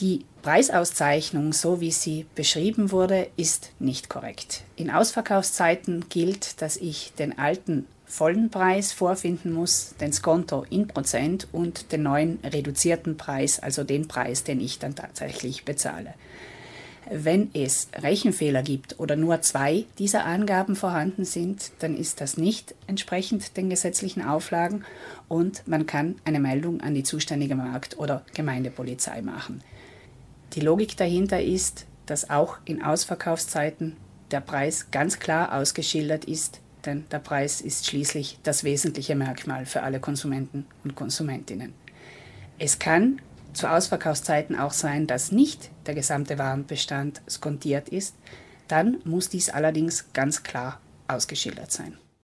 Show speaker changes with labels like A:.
A: Die Preisauszeichnung, so wie sie beschrieben wurde, ist nicht korrekt. In Ausverkaufszeiten gilt, dass ich den alten vollen Preis vorfinden muss, den Skonto in Prozent und den neuen reduzierten Preis, also den Preis, den ich dann tatsächlich bezahle. Wenn es Rechenfehler gibt oder nur zwei dieser Angaben vorhanden sind, dann ist das nicht entsprechend den gesetzlichen Auflagen und man kann eine Meldung an die zuständige Markt- oder Gemeindepolizei machen. Die Logik dahinter ist, dass auch in Ausverkaufszeiten der Preis ganz klar ausgeschildert ist, denn der Preis ist schließlich das wesentliche Merkmal für alle Konsumenten und Konsumentinnen. Es kann zu Ausverkaufszeiten auch sein, dass nicht der gesamte Warenbestand skontiert ist, dann muss dies allerdings ganz klar ausgeschildert sein.